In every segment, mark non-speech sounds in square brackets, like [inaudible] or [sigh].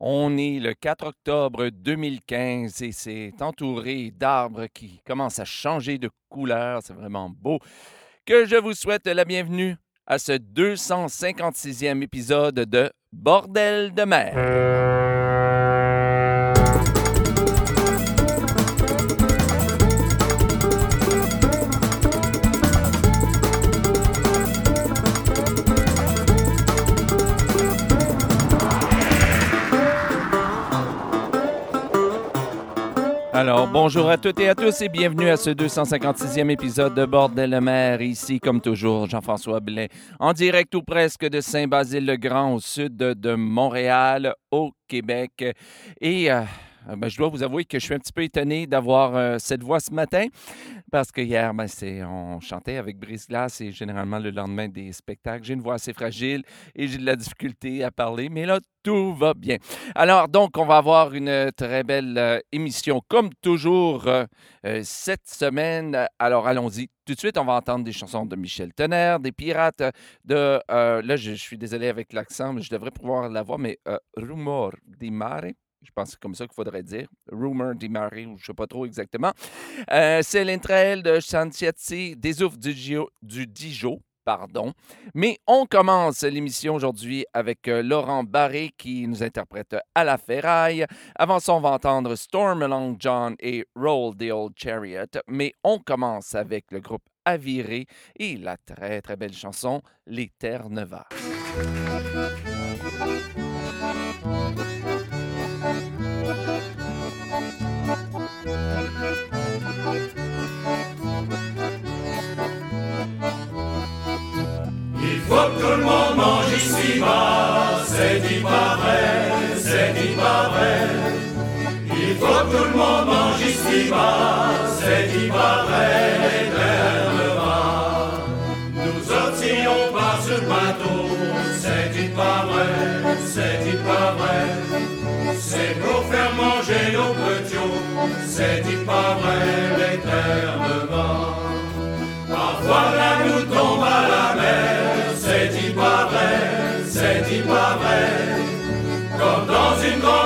On est le 4 octobre 2015 et c'est entouré d'arbres qui commencent à changer de couleur. C'est vraiment beau. Que je vous souhaite la bienvenue à ce 256e épisode de Bordel de mer. Alors, bonjour à toutes et à tous et bienvenue à ce 256e épisode de Bordel de mer. Ici, comme toujours, Jean-François Blais, en direct ou presque de Saint-Basile-le-Grand, au sud de, de Montréal, au Québec. Et euh, ben, je dois vous avouer que je suis un petit peu étonné d'avoir euh, cette voix ce matin parce que hier, ben, on chantait avec Brise Glace et généralement le lendemain des spectacles. J'ai une voix assez fragile et j'ai de la difficulté à parler, mais là, tout va bien. Alors, donc, on va avoir une très belle euh, émission, comme toujours, euh, cette semaine. Alors, allons-y. Tout de suite, on va entendre des chansons de Michel Tonnerre, des pirates de. là, je, suis désolé avec l'accent, mais je devrais pouvoir la voir, mais Rumor di Mare. Je pense que c'est comme ça qu'il faudrait dire. Rumor di Mare, ou je ne sais pas trop exactement. Euh, c'est l'entraile de Chantiazzi, des oufs du, Gio- Dijon. Pardon. Mais on commence l'émission aujourd'hui avec euh, Laurent Barré qui nous interprète à la ferraille. Avant ça, on va entendre Storm Along John et Roll the Old Chariot. Mais on commence avec le groupe Aviré et la très très belle chanson Les Terres Nevas. Faut que tout le monde mange ici bas, c'est dit pas vrai, c'est dit pas vrai. Il faut que tout le monde mange ici bas, c'est dit pas vrai, l'éternellement. Nous pas sur le bateau, c'est dit pas vrai, c'est dit pas vrai. C'est pour faire manger nos petits, c'est dit pas vrai, l'éternellement. Parfois la nous vrai. Comme dans une grande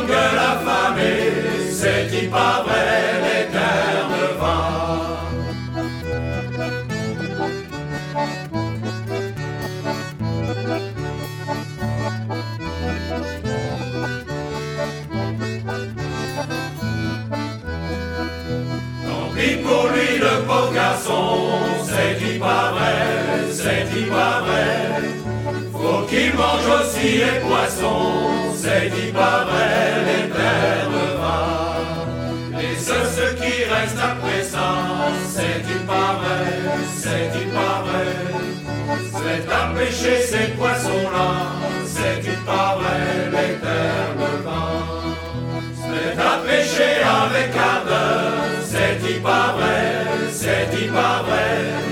mange aussi les poissons, c'est dit pas vrai, les terres va. Et ce, ce qui reste après ça, c'est dit pas vrai, c'est dit pas vrai. C'est à pêcher ces poissons-là, c'est dit pas vrai, les terres c'est à pêcher avec ardeur, c'est dit pas c'est dit pas vrai.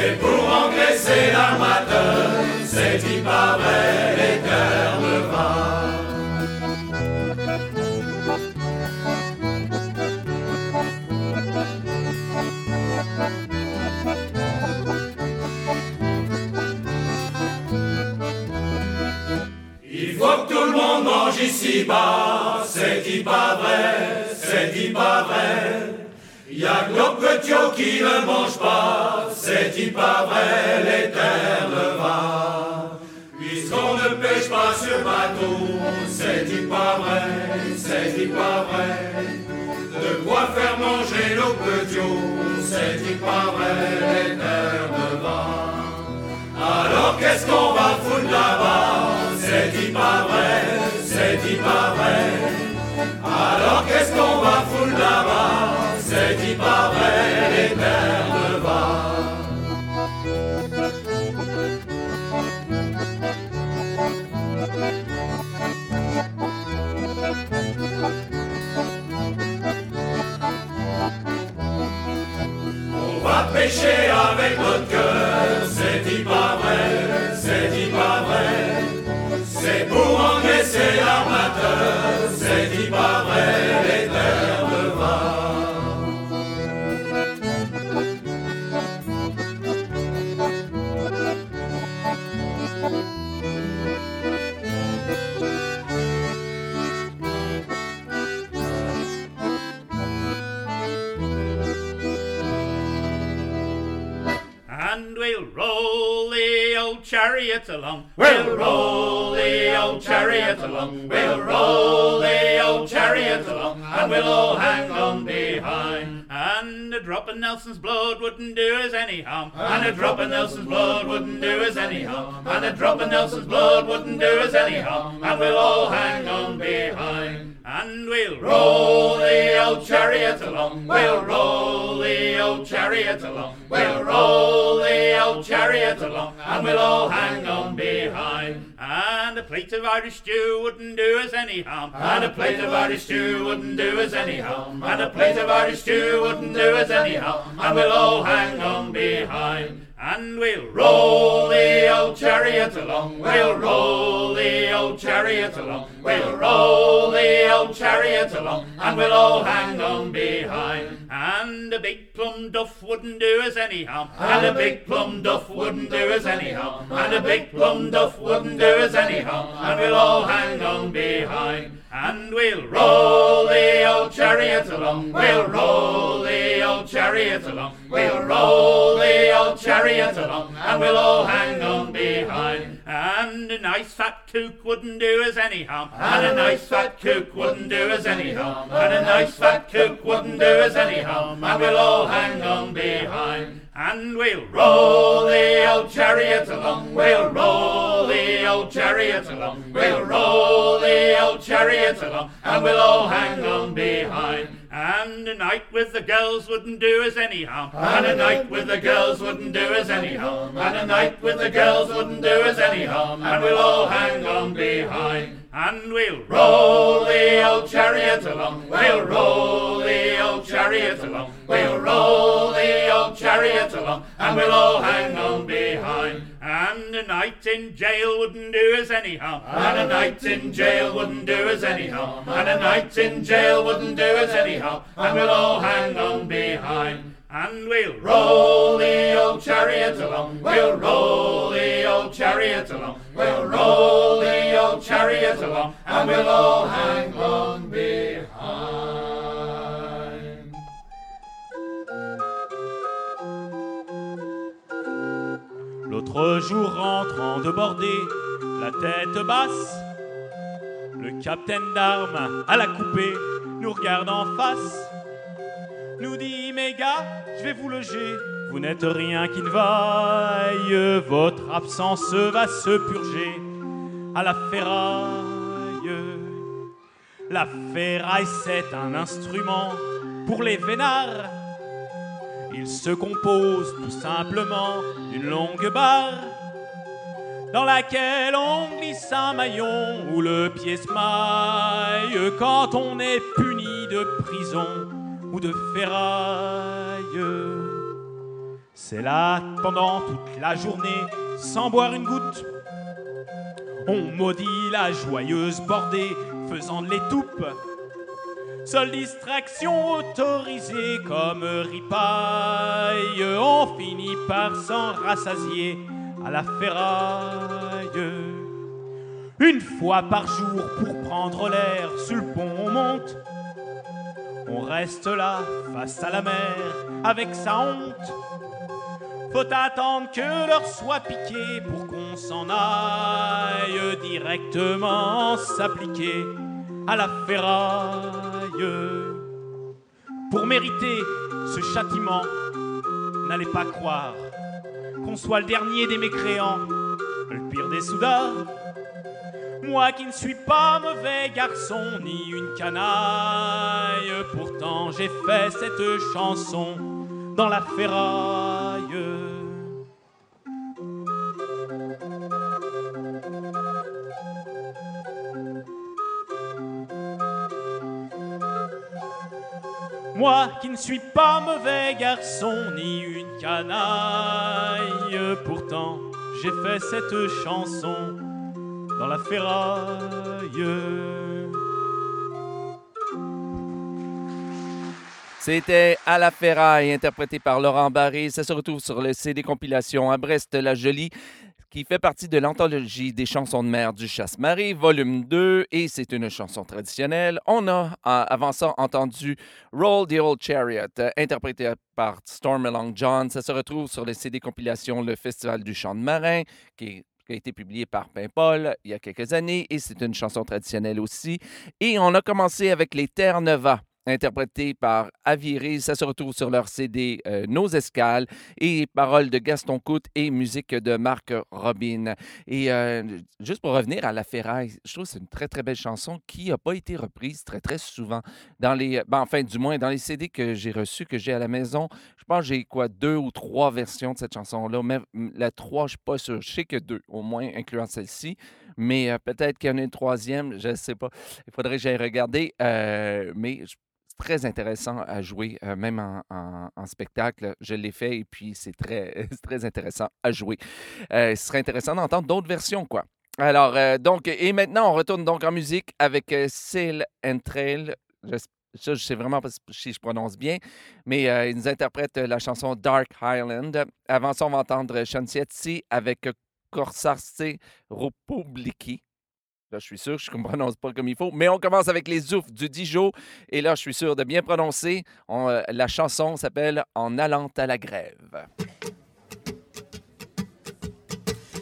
C'est pour engraisser l'armateur, c'est dit pas vrai, l'éternellement. Il faut que tout le monde mange ici bas, c'est dit pas vrai, c'est dit pas vrai. Y a que nos petits qui ne mangent pas, c'est dit pas vrai, l'éternellement. Puisqu'on ne pêche pas sur bateau, c'est dit pas vrai, c'est dit pas vrai. De quoi faire manger nos petits, c'est dit pas vrai, l'éternellement. Alors qu'est-ce qu'on va foutre là-bas? C'est dit pas vrai, c'est dit pas vrai. Alors qu'est-ce qu'on va foutre là-bas? C'est dit pas vrai, l'éternellement. On va pêcher avec notre cœur, c'est dit pas vrai, c'est dit pas vrai. C'est pour engraisser l'armateur, c'est dit pas chariots along. We'll roll the old chariot along. We'll roll the old chariot along, and we'll all hang on behind. And a drop of Nelson's blood wouldn't do us any harm. And a drop of Nelson's blood wouldn't do us any harm. And a drop of Nelson's blood wouldn't do us any harm. And we'll all hang on behind. And we'll roll the old chariot along. We'll roll the old chariot along. We'll roll the old chariot along. And we'll all hang on behind. And a plate of Irish stew wouldn't do us any harm. And a plate of Irish stew wouldn't do us any harm. And a plate of Irish stew wouldn't do us any harm. And we'll all hang on behind. And we'll roll the old chariot along. We'll roll the old chariot along. We'll roll the old chariot along. And we'll all hang on behind. And a big plum duff wouldn't do us any harm. And a big plum duff wouldn't do us any harm. And a big plum duff wouldn't do us any harm. And we'll all hang on behind. And we'll roll the old chariot along. We'll roll the chariot along. We'll roll the old chariot along. And we'll all hang on behind. And a nice fat cook wouldn't do us any harm. And a nice fat cook wouldn't do us any harm. And a nice fat cook wouldn't do us any harm. And we'll all hang on behind. And we'll roll the old chariot along. We'll roll the old chariot along. We'll roll the old chariot along. And we'll all hang on behind. And a night with the girls wouldn't do us any harm. And a night with the girls wouldn't do us any harm. And a night with the girls wouldn't do us any harm. And we'll all hang on behind. And we'll roll the old chariot along. We'll roll the old chariot along. We'll roll the old chariot along. And we'll all hang on behind. And a night in jail wouldn't do us any harm. And a night in jail wouldn't do us any harm. And a night in jail wouldn't do us any harm. And we'll all hang on behind. And we'll roll the old chariot along. We'll roll the old chariot along. We'll roll the old chariot along. And we'll all hang on behind. Jour rentrant de bordée, la tête basse, le capitaine d'armes à la coupée nous regarde en face, nous dit mes gars, je vais vous loger, vous n'êtes rien qui ne vaille, votre absence va se purger à la ferraille. La ferraille c'est un instrument pour les vénards. Il se compose tout simplement d'une longue barre dans laquelle on glisse un maillon où le pied se maille quand on est puni de prison ou de ferraille. C'est là pendant toute la journée sans boire une goutte. On maudit la joyeuse bordée faisant de l'étoupe. Seule distraction autorisée comme ripaille, on finit par s'en rassasier à la ferraille. Une fois par jour pour prendre l'air, sur le pont on monte. On reste là, face à la mer, avec sa honte. Faut attendre que l'heure soit piquée pour qu'on s'en aille directement s'appliquer à la ferraille. Pour mériter ce châtiment, n'allez pas croire qu'on soit le dernier des mécréants, le pire des soudards. Moi qui ne suis pas mauvais garçon ni une canaille, pourtant j'ai fait cette chanson dans la ferraille. Moi qui ne suis pas mauvais garçon ni une canaille, pourtant j'ai fait cette chanson dans la ferraille. C'était À la ferraille, interprété par Laurent Barré. Ça se retrouve sur le CD compilation à Brest la Jolie. Qui fait partie de l'anthologie des chansons de mer du Chasse-Marée, volume 2, et c'est une chanson traditionnelle. On a, euh, avant ça, entendu Roll the Old Chariot, euh, interprété par Storm Along John. Ça se retrouve sur les CD compilation Le Festival du chant de marin, qui a été publié par Paul il y a quelques années et c'est une chanson traditionnelle aussi. Et on a commencé avec les Terre-Neva interprété par Aviré. Ça se retrouve sur leur CD euh, Nos Escales et paroles de Gaston Coute et musique de Marc Robin. Et euh, juste pour revenir à La Ferraille, je trouve que c'est une très, très belle chanson qui n'a pas été reprise très, très souvent dans les... Ben, enfin, du moins, dans les CD que j'ai reçus, que j'ai à la maison, je pense que j'ai quoi, deux ou trois versions de cette chanson-là. Mais la trois, je ne suis pas sûr. Je sais que deux, au moins, incluant celle-ci. Mais euh, peut-être qu'il y en a une troisième, je ne sais pas. Il faudrait que j'aille regarder. mais je très intéressant à jouer, euh, même en, spectacle. Je l'ai fait et puis c'est très, [laughs] très intéressant à jouer. Euh, ce serait intéressant d'entendre d'autres versions, quoi. Alors, euh, donc, et maintenant, on retourne donc en musique avec Sail and Trail. Je, ça, je sais vraiment pas si je prononce bien, mais ils nous interprètent la chanson Dark Highland. Avant ça, on va entendre Chantietzi avec Corsarse Republiki. Là, je suis sûr que je ne prononce pas comme il faut. Mais on commence avec les oufs du Dijon. Et là, je suis sûr de bien prononcer. Euh, la chanson s'appelle En allant à la grève.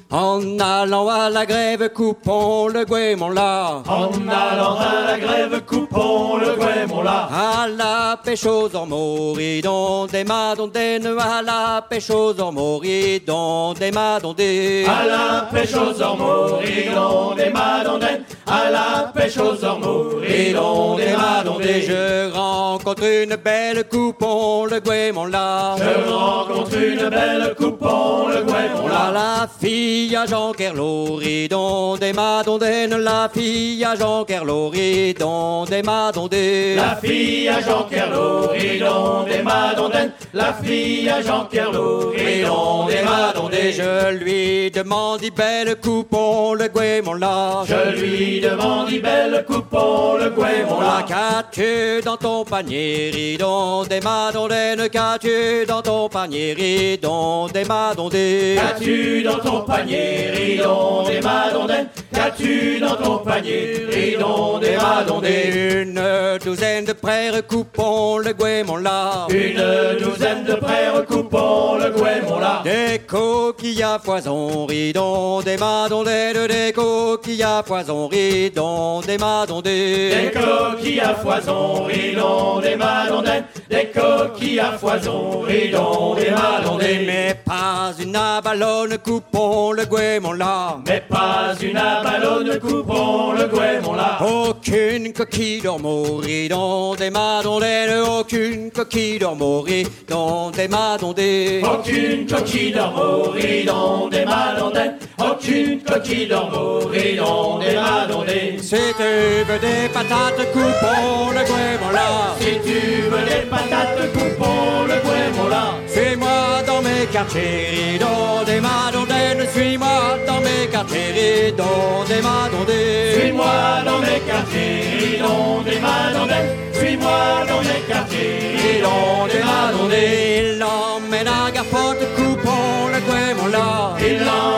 En allant à la grève, coupons le guémon là. En allant à la grève, coupons le guémon là. À la pêche aux ormoridons, des madondènes, à la pêche aux ormoridons, des madondés. À la pêche aux ormoridons, des madondènes, à la pêche aux ormoridons, des madondés. Je rencontre une belle coupon le guémon là. Je rencontre une belle coupon le guémon là. La fille fille à Jean Kerlori, don des madondènes, la fille à Jean Kerlori, don des madondènes. La fille à Jean Kerlori, don des madondènes, la fille à Jean Kerlori, don des madondènes. Je lui demande, belle coupon, le guémon là. Je lui demande, belle coupon, le guémon là. Qu'as-tu dans ton panier, ridon des madondènes, qu'as-tu dans ton panier, ridon des madondènes? Qu'as-tu dans ton panier, panier, ridon des madondènes Qu'as-tu dans ton panier, ridon des madondènes Une douzaine de prêtres coupons le guémon là Une douzaine de prêtres coupons le guémon là Des coquilles à poison, ridon des madondènes Des coquilles à poison, ridon des madondènes Des coquilles à foison, ridon des madondènes Des coquilles à foison, ridon des madondènes Mais pas une abalone coupons le guémon là. Mais pas une abalone, coupons le guémon là. Aucune coquille d'ormerie dans des madondelles, aucune coquille d'ormerie dans des madondelles. Aucune coquille d'ormerie dans des madondelles, aucune coquille d'ormerie dans des madondelles. Si tu veux des patates, coupons le guémon là. Si tu veux des patates, coupons le guémon là. Dans mes quartiers, dans des madondelles, suis-moi dans mes quartiers, dans des madondelles. Suis-moi dans mes quartiers, dans des madondelles. Suis-moi dans mes quartiers, dans des madondelles. Il l'emmène à Garfotte, coupons le guémon là. Il l'emmène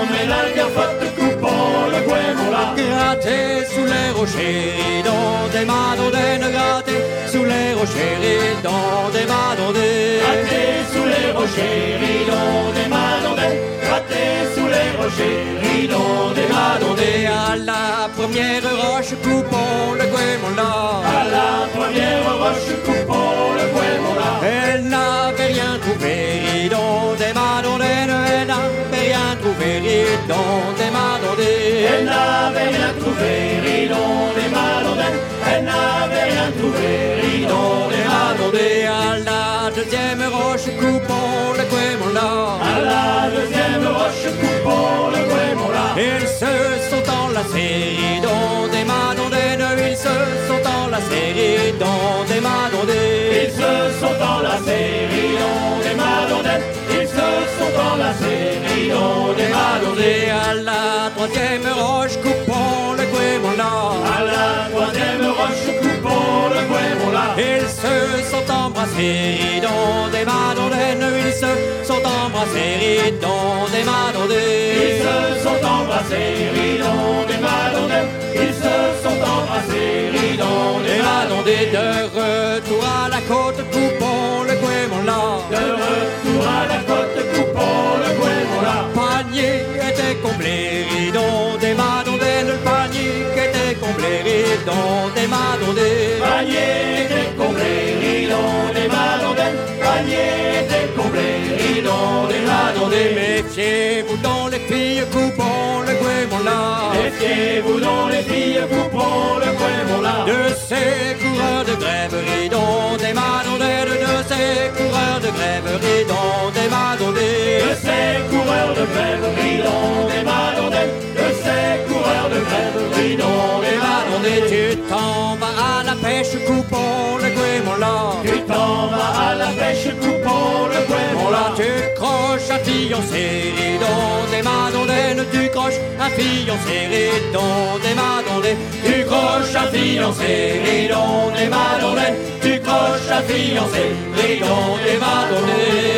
sous les rochers, dans des madondelles, gratter sous les rochers, dans des madondelles. Gratter sous les rochers, ridons des madondelles. Gratter sous les rochers, ridons des madondelles. À la première roche, coupons le guémon là. À la première roche, coupons le guémon là. Elle n'avait rien trouvé dans des madondelles, elle rien trouvé dans des madondelles. Elle n'avait rien trouvé, ridons des madondelles. Elle n'avait rien trouvé, ridons des madondelles. À la deuxième roche, coupons le guémon là. À la deuxième roche, coupons le guémon là. Ils se sont enlacés dans des madondelles, ils se sont enlacés dans des madondelles. Ils se sont enlacés, ridons des madondelles. Ils se sont enlacés, ridons des madondelles. À la troisième roche, coupons le guémon là. À la troisième roche, coupons le guémon là. Ils se sont embrassés dans des madondelles, ils se sont embrassés, ridons des madondés. Ils se sont embrassés, ridons des madondés. Embrassés, ridons des madondés de retour à la côte, coupons le guémon là. De retour à la côte, coupons le guémon là. panier était comblé, ridon des madondés, le panier était comblé, ridon des madondés. Panier était comblé, ridons des madondés. Panier était comblé, ridons des madondés. Méfiez-vous dans les filles, coupons le guémon là. Méfiez-vous dans les filles, coupons le guémon là. De ces coureurs de grève, ridon des madondés, de ces coureurs de grève, ridon des madondés. De ces coureurs de grève, ridons des madondés. De ces coureurs de grève, ridons des madondés. Tu t'en vas à la pêche, coupons le guémon là. Tu t'en vas à la pêche, coupons le guémon là. Tu croches un fiancé, ridon des madondelles, tu croches un fiancé, ridon des madondelles. Tu croches un fiancé, ridon des madondés. Tu croches un fiancé, ridon des madondés.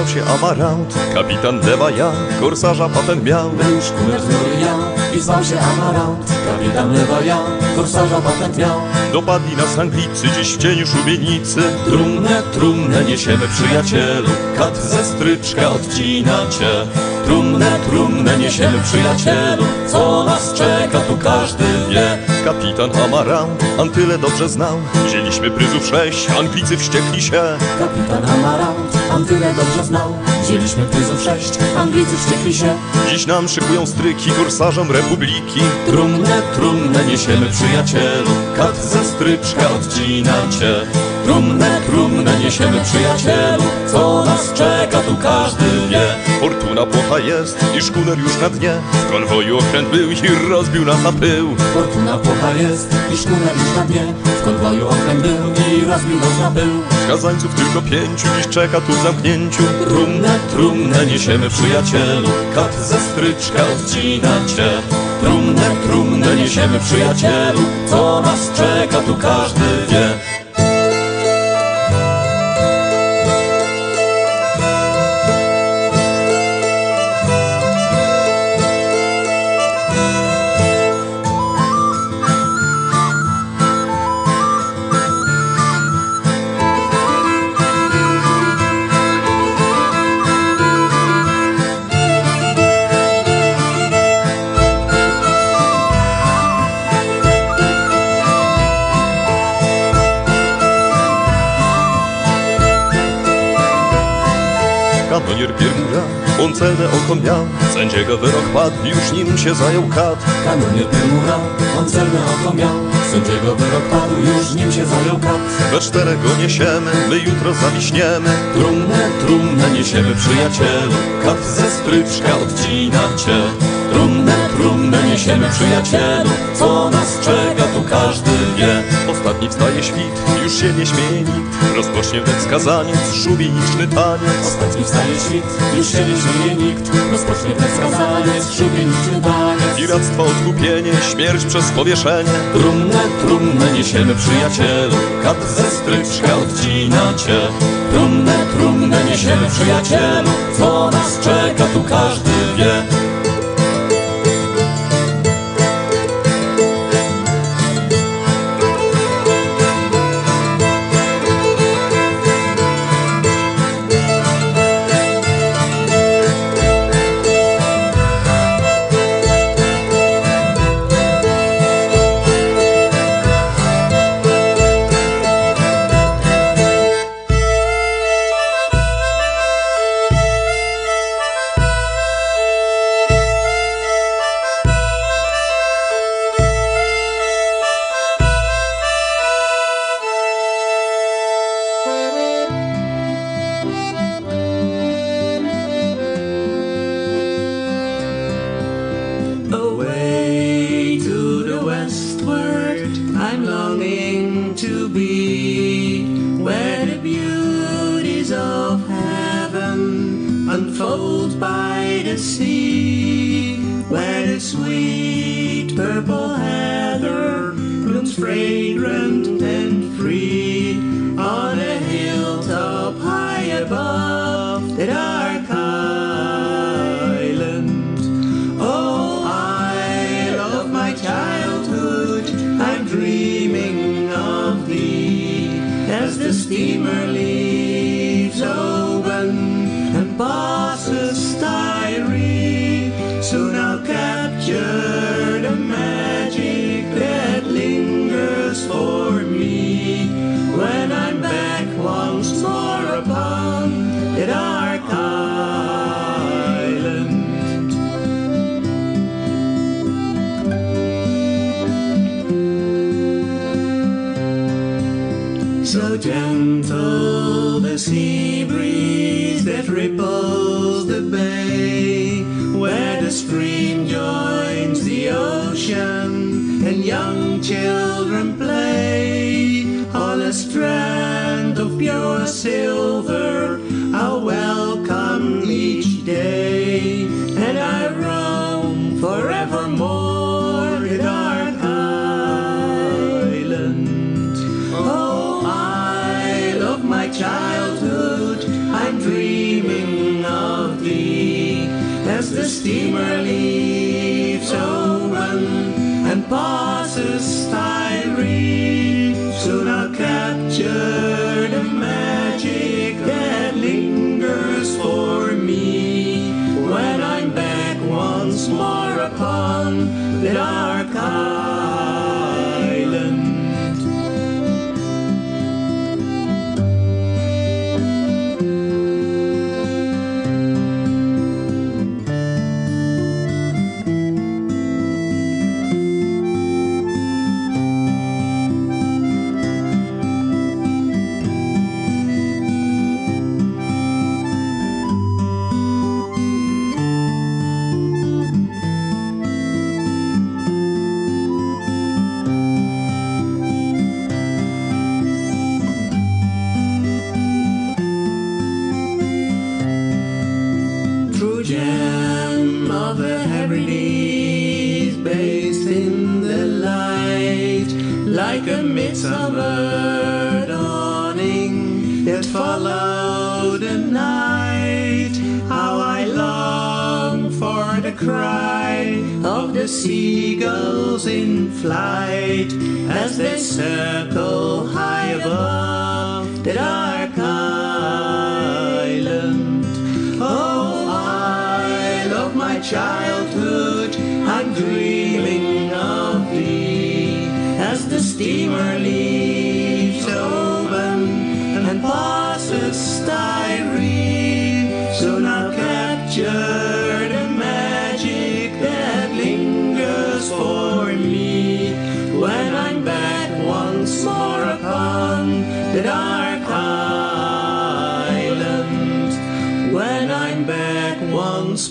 I zwał się Amarant. Kapitan lewa ja, korsarza patent miał. Był szkuner z Noria i zwał się Amarant. Kapitan lewa ja, korsarza patent miał. Dopadli nas Anglicy dziś w cieniu szubienicy. Trumnę, trumnę niesiemy przyjacielu. Kat ze stryczka odcina cię. Trumnę, trumnę niesiemy przyjacielu. Co nas czeka tu każdy wie. Kapitan Amarant Antyle dobrze znał. Wzięliśmy pryzów sześć, Anglicy wściekli się. Kapitan Amarant, on tyle dobrze znał. Wzięliśmy pryzów sześć, Anglicy wściekli się. Dziś nam szykują stryki korsarzom republiki. Trumnę, trumnę niesiemy przyjacielu. Kat ze stryczka odcina cię Trumnę, trumnę niesiemy przyjacielu. Co nas czeka tu każdy wie. Fortuna płocha jest i szkuner już na dnie. W konwoju okręt był i rozbił nas na pył. Fortuna płocha jest i szkuner już na dnie. W konwoju okręt był i rozbił nas na pył Skazańców tylko pięciu dziś czeka tu zamknięciu. Trumnę, trumnę niesiemy przyjacielu. Kat ze stryczka odcina cię. Trumnę, trumnę niesiemy przyjacielu. Co nas czeka tu każdy wie on celne oko miał Sędziego wyrok padł, już nim się zajął kat. Kanonier Pyrmura, on celne oko miał Sędziego wyrok padł, już nim się zajął kat. We czterech go niesiemy, my jutro zawiśniemy Trumnę, trumnę niesiemy przyjacielu. Kat ze stryczka odcina cię. Trumnę, trumnę niesiemy przyjacielu Co nas czeka tu każdy wie. Ostatni wstaje świt, już się nie śmieje nikt Rozpocznie wnet skazaniec, szubieniczny taniec. Ostatni wstaje świt, już się nie śmieje nikt. Rozpocznie ten skazaniec, szubieniczny taniec. Piractwo, odkupienie, śmierć przez powieszenie. Trumnę, trumnę niesiemy przyjacielu Kat ze stryczka odcina cię Trumnę, trumnę niesiemy przyjacielu Co nas czeka tu każdy So gentle the sea breeze that ripples the bay, where the stream joins the ocean and young children play on a strand of pure silver.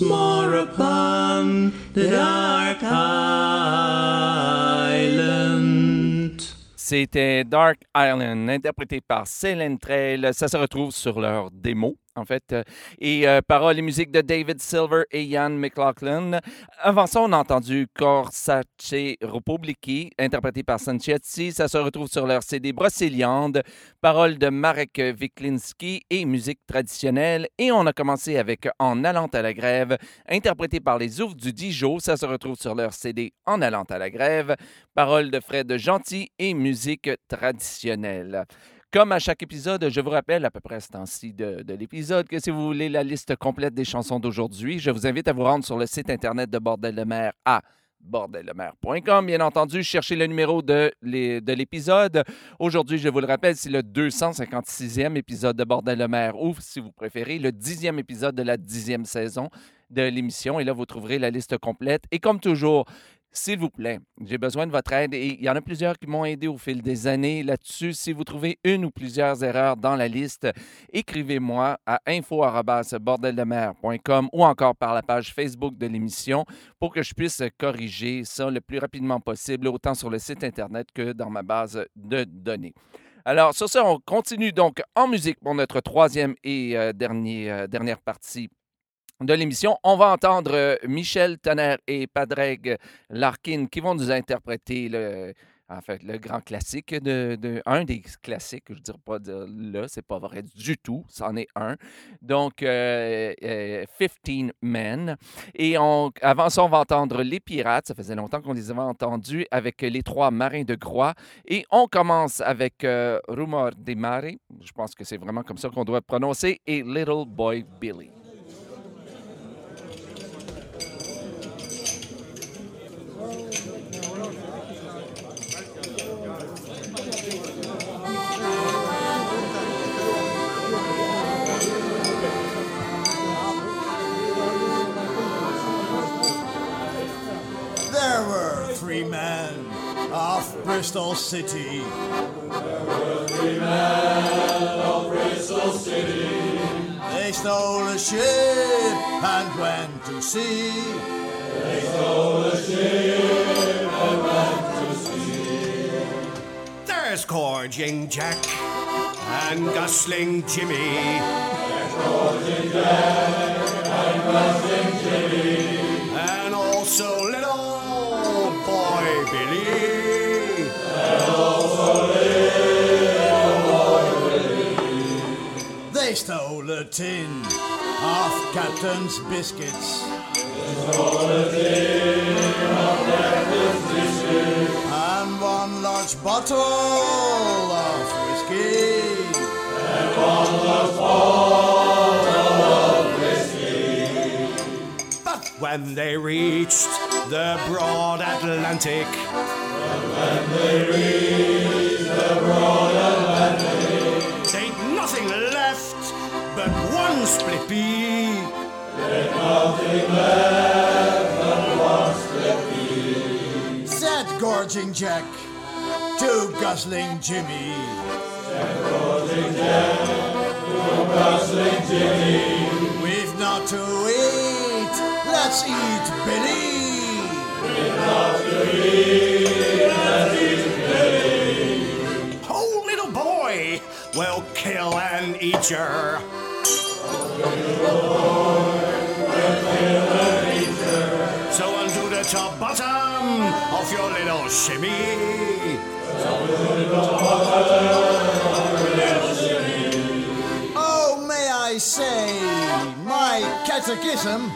Once more upon the dark island. C'était Dark Island, interprété par Céline Trail. Ça se retrouve sur leur démo, en fait. Euh, Et euh, paroles et musique de David Silver et Ian McLaughlin. Avant ça, on a entendu Corsace Republiki, interprété par Sanchetti. Ça se retrouve sur leur CD Brocéliande. Paroles de Marek Wiklinski et musique traditionnelle. Et on a commencé avec En allant à la grève, interprété par les Oufs du Dijon. Ça se retrouve sur leur CD En allant à la grève. Paroles de Fred Gentil et musique traditionnelle. Comme à chaque épisode, je vous rappelle à peu près à ce temps-ci de, de l'épisode que si vous voulez la liste complète des chansons d'aujourd'hui, je vous invite à vous rendre sur le site internet de Bordel de mer à bordellemer.com. Bien entendu, cherchez le numéro de l'épisode. Aujourd'hui, je vous le rappelle, c'est le 256e épisode de Bordel de mer ou, si vous préférez, le 10e épisode de la 10e saison de l'émission. Et là, vous trouverez la liste complète. Et comme toujours, S'il vous plaît, j'ai besoin de votre aide et il y en a plusieurs qui m'ont aidé au fil des années là-dessus. Si vous trouvez une ou plusieurs erreurs dans la liste, écrivez-moi à info@bordeldemer.com ou encore par la page Facebook de l'émission pour que je puisse corriger ça le plus rapidement possible, autant sur le site Internet que dans ma base de données. Alors, sur ça, on continue donc en musique pour notre troisième et euh, dernier, euh, dernière partie de l'émission. On va entendre euh, Michel Tonnerre et Padraig Larkin qui vont nous interpréter le, grand classique, de, un des classiques, je ne dirais pas de là, c'est pas vrai du tout, c'en est un. Donc, euh, euh, 15 Men. Et on, avant ça, on va entendre Les Pirates, ça faisait longtemps qu'on les avait entendus, avec les trois marins de Groix. Et on commence avec euh, Rumor de Mare, je pense que c'est vraiment comme ça qu'on doit prononcer, et Little Boy Billy. Every man of Bristol City. Every man Of Bristol City. They stole a ship and went to sea. They stole a ship and went to sea. There's gorging Jack and gosling Jimmy. There's gorging Jack and gosling They stole a tin of Captain's biscuits. Tin of Captain's biscuits. And one large bottle of whiskey. And one large bottle of whiskey. But when they reached the broad Atlantic. But when they reached the broad Atlantic. One once blippi. Did nothing ever once blippi. Said gorging Jack to guzzling Jimmy. Said gorging Jack to guzzling Jimmy. We've not to eat, let's eat Billy. We've not to eat, let's eat Billy. Oh, little boy, we'll kill and eat you. So undo the top bottom of your little shimmy. Oh, may I say, my catechism.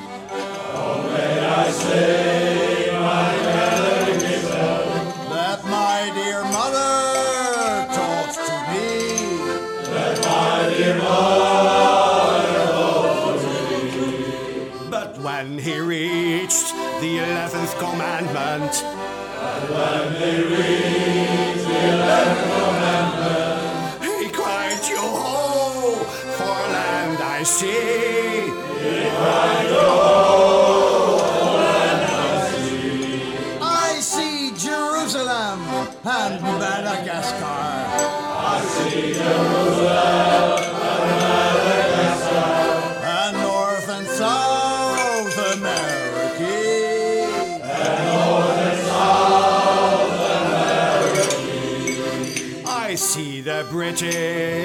Oh, may I say, my catechism. That my dear mother taught to me. But when he reached the eleventh commandment, he cried, Yo ho, for land I see.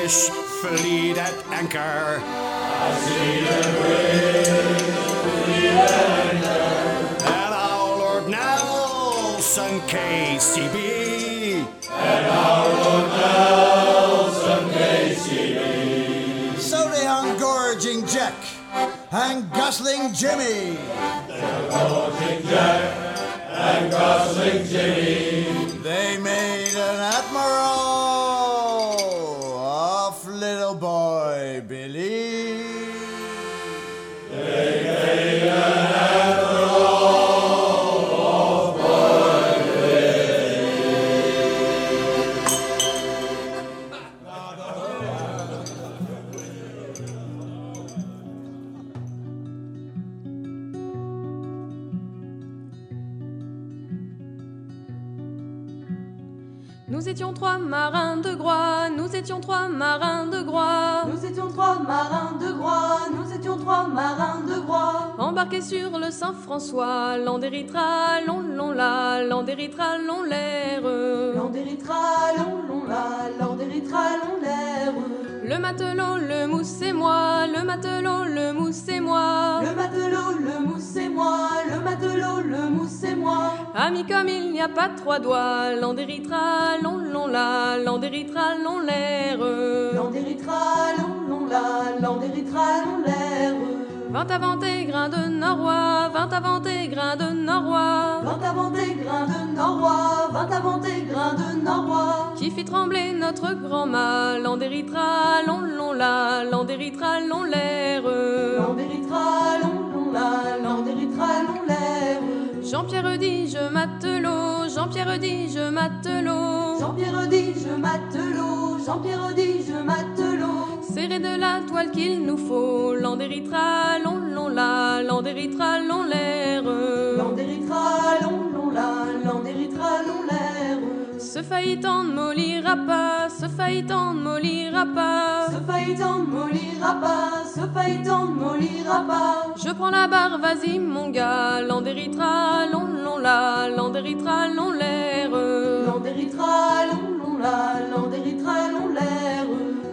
fish fleet at anchor. I see the brig fleet at anchor. And our Lord Nelson KCB. And our Lord Nelson KCB. So they are gorging Jack and guzzling Jimmy. They're gorging Jack and guzzling Jimmy. They may Nous étions trois marins de Groix, nous étions trois marins de Groix. Nous étions trois marins de Groix, nous étions trois marins de Groix. Embarqués sur le Saint-François, l'Andéritra, long, long, la, l'Andéritra, long, l'air. L'Andéritra, long, long, la, l'Andéritra, long, l'air. Le matelot, le mousse et moi, le matelot, le mousse et moi. Le matelot, le mousse et moi, le matelot, le mousse et moi. Amis comme il n'y a pas trois doigts, l'Andéritra, long, long, la, l'Andéritra, long, l'air. L'Andéritra, long, long, la, l'Andéritra, long, l'air. Vingt avant tes grains de norois, vingt avant tes grains de norois. Vingt avant tes grains de norois, vingt avant tes grains de norois. Qui fit trembler notre grand mât, l'Andéritra, long, long, la, l'Andéritra, long, l'air. Jean-Pierre dit je matelot, Jean-Pierre dit je matelot. Jean-Pierre dit je matelot, Jean-Pierre dit je matelot. Serré de la toile qu'il nous faut, l'Andéritra, long, long, la, l'Andéritra, long, l'air. L'Andéritra, long, long, Ce faillitant ne mollira pas, ce faillitant ne mollira pas. Ce faillitant ne mollira pas, ce faillitant ne mollira pas. Je prends la barre, vas-y mon gars, l'Andéritra, long, long, la, l'Andéritra, long, l'air. L'Andéritra, long, long, la, l'Andéritra, long, l'air.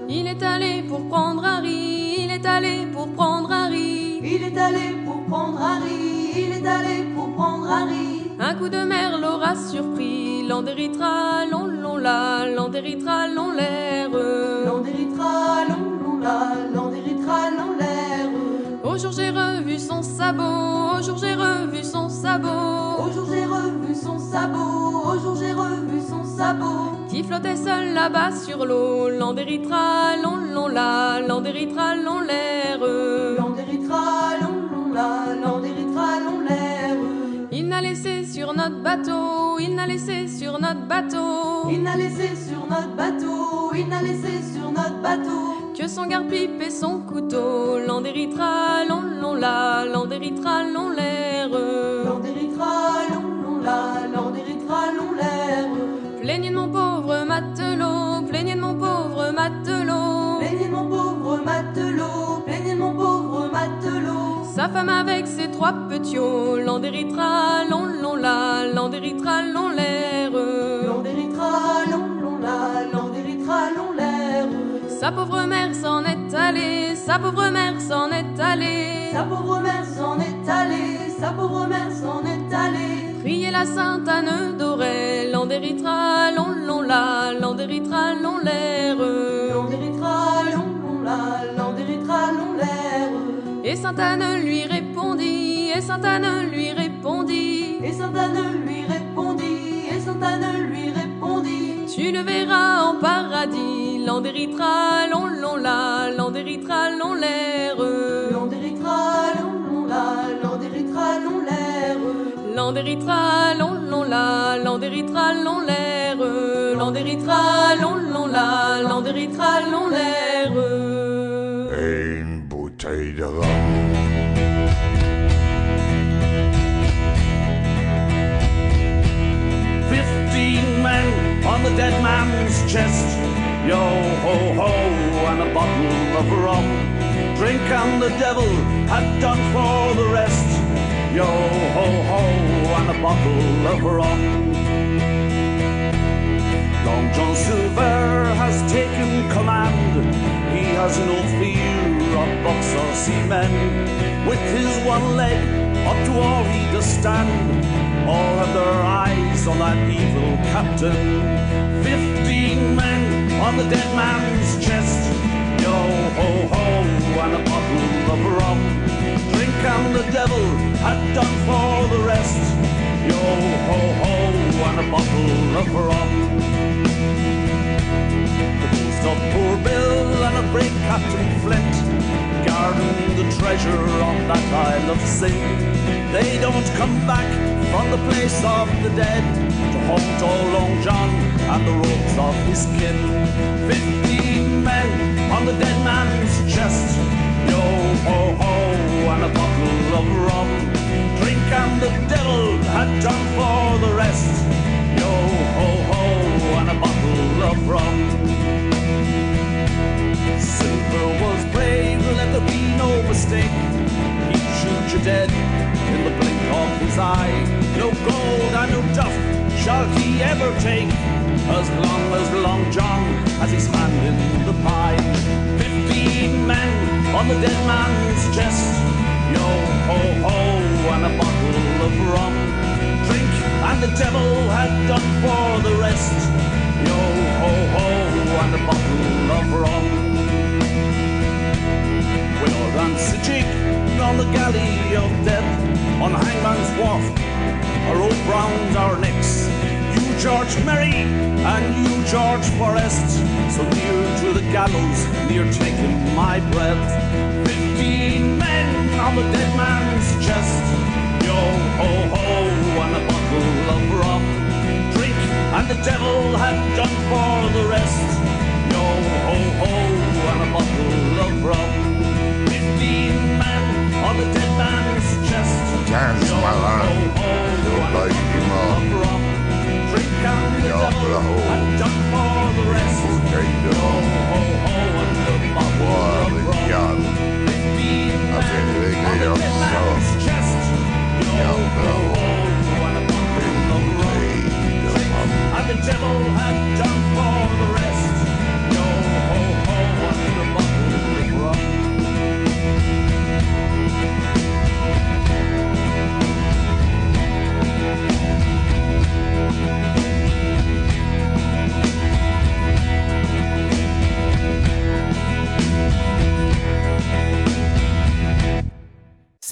Il est allé pour prendre un riz, il est allé pour prendre un riz. Il est allé pour prendre un riz, il est allé pour prendre un riz. Un coup de mer l'aura surpris, l'Andéritra, long, long, la, l'Andéritra, long, l'air. L'Andéritra, long, long, la, l'Andéritra, long, l'air. Au jour j'ai revu son sabot, au jour j'ai revu son sabot. Au jour j'ai revu son sabot, au jour j'ai revu son sabot. Qui flottait seul là-bas sur l'eau, l'Andéritra, long, long, la, l'Andéritra, long, l'air. L'Andéritra, long, long, la. Il n'a laissé sur notre bateau, il n'a laissé sur notre bateau. Il n'a laissé sur notre bateau, il n'a laissé sur notre bateau. Que son garde-pipe et son couteau, l'Andéritra, long, long, la, l'Andéritra, long, l'air. L'Andéritra, long, long, la, l'Andéritra, long, l'air. Plaignez de mon pauvre femme avec ses trois petits l'Andéritra, long, long, la, l'Andéritra, long, l'air. L'Andéritra, long, long, la, l'Andéritra, long, l'air. Sa pauvre mère s'en est allée, sa pauvre mère s'en est allée. Sa pauvre mère s'en est allée, sa pauvre mère s'en est allée. Priez la Sainte Anne d'Aurel, l'Andéritra, long, long, la, l'Andéritra, long, l'air. L'Andéritra, long, long, la. Et Sainte Anne lui répondit, et Sainte Anne lui répondit. Et Sainte Anne lui répondit, et Sainte Anne lui répondit. Tu le verras en paradis, l'Andéritra, long, long, la, l'Andéritra, long, l'air. L'Andéritra, long, long, la, l'Andéritra, long, l'air. L'Andéritra, long, long, la, l'Andéritra, long, l'air. L'Andéritra, long, long, la, l'Andéritra, long, l'air. De. Fifteen men on the dead man's chest. Yo ho ho, and a bottle of rum. Drink and the devil had done for the rest. Yo ho ho, and a bottle of rum. Long John Silver has taken command. He has no fear bucks or seamen. With his one leg up to all he does stand. All have their eyes on that evil captain. Fifteen men on the dead man's chest. Yo ho ho, and a bottle of rum. Drink and the devil had done for the rest. Yo ho ho, and a bottle of rum. The ghost of poor Bill and a brave Captain Flint the treasure on that Isle of Sin. They don't come back from the place of the dead to haunt old Long John and the robes of his kin. As long as Long John has his hand in the pie. Fifteen men on the dead man's chest. Yo ho ho, and a bottle of rum. Drink, and the devil had done for the rest. Yo ho ho, and a bottle of rum. We'll dance a jig on the galley of death, on Hangman's Wharf, a rope round our necks. George Merry, and you George Forrest, so near to the gallows, near taking my breath. Fifteen men on the dead man's chest. Yo ho ho, and a bottle of rum. Drink, and the devil had done for the rest.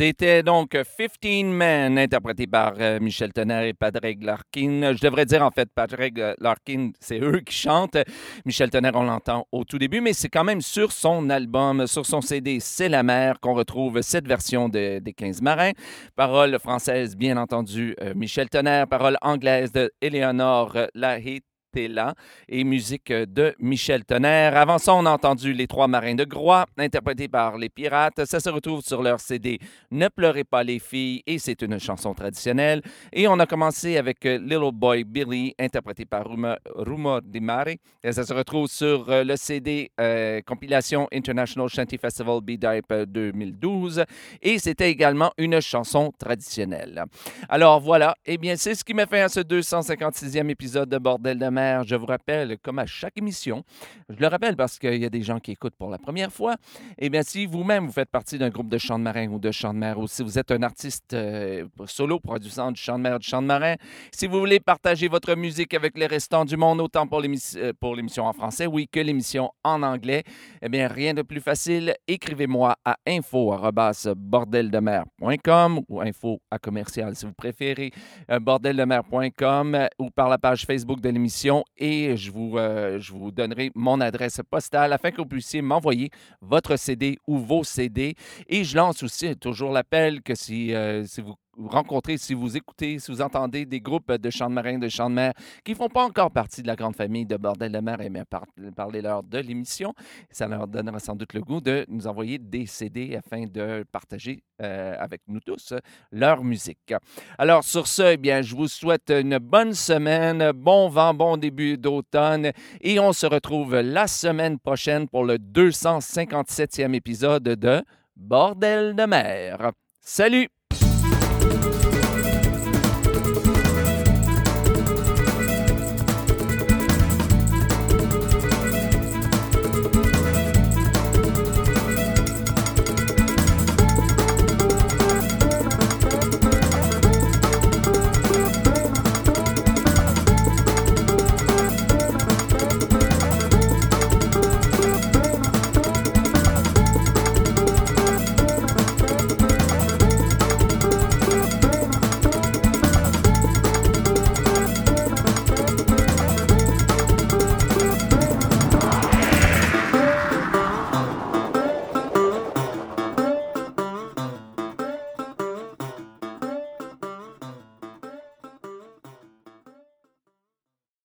C'était donc 15 Men, interprété par euh, Michel Tonnerre et Padraig Larkin. Je devrais dire en fait, euh, Larkin, c'est eux qui chantent. Michel Tonnerre, on l'entend au tout début, mais c'est quand même sur son album, sur son CD C'est la mer qu'on retrouve cette version de- des 15 marins. Paroles françaises, bien entendu, euh, Michel Tonnerre. Paroles anglaises de Éléonore Lahit. Et musique de Michel Tonnerre. Avant ça, on a entendu Les Trois Marins de Groix, interprétés par les Pirates. Ça se retrouve sur leur CD Ne pleurez pas les filles et c'est une chanson traditionnelle. Et on a commencé avec euh, Little Boy Billy, interprété par Rumor, Rumor di Mare. Et ça se retrouve sur euh, le CD euh, compilation International Shanty Festival B-Dipe euh, 2012. Et c'était également une chanson traditionnelle. Alors voilà, eh bien, c'est ce qui m'a fait à ce 256e épisode de Bordel de mer. Je vous rappelle, comme à chaque émission, je le rappelle parce qu'il y a des gens qui écoutent pour la première fois, eh bien, si vous-même vous faites partie d'un groupe de chant de marin ou de chant de mer, ou si vous êtes un artiste euh, solo produisant du chant de mer, du chant de marin, si vous voulez partager votre musique avec les restants du monde, autant pour l'émission euh, l'émission en français, oui, que l'émission en anglais, eh bien, rien de plus facile. Écrivez-moi à info.bordeldemer.com ou info à commercial si vous préférez, euh, bordeldemer.com ou par la page Facebook de l'émission et je vous, euh, je vous donnerai mon adresse postale afin que vous puissiez m'envoyer votre CD ou vos CD. Et je lance aussi toujours l'appel que si, euh, si vous rencontrez, si vous écoutez, si vous entendez des groupes de chants de marins, de chants de mer qui ne font pas encore partie de la grande famille de Bordel de mer, et bien par- parlez-leur de l'émission. Ça leur donnera sans doute le goût de nous envoyer des CD afin de partager euh, avec nous tous leur musique. Alors sur ce, eh bien, je vous souhaite une bonne semaine, bon vent, bon début d'automne et on se retrouve la semaine prochaine pour le 257e épisode de Bordel de mer. Salut!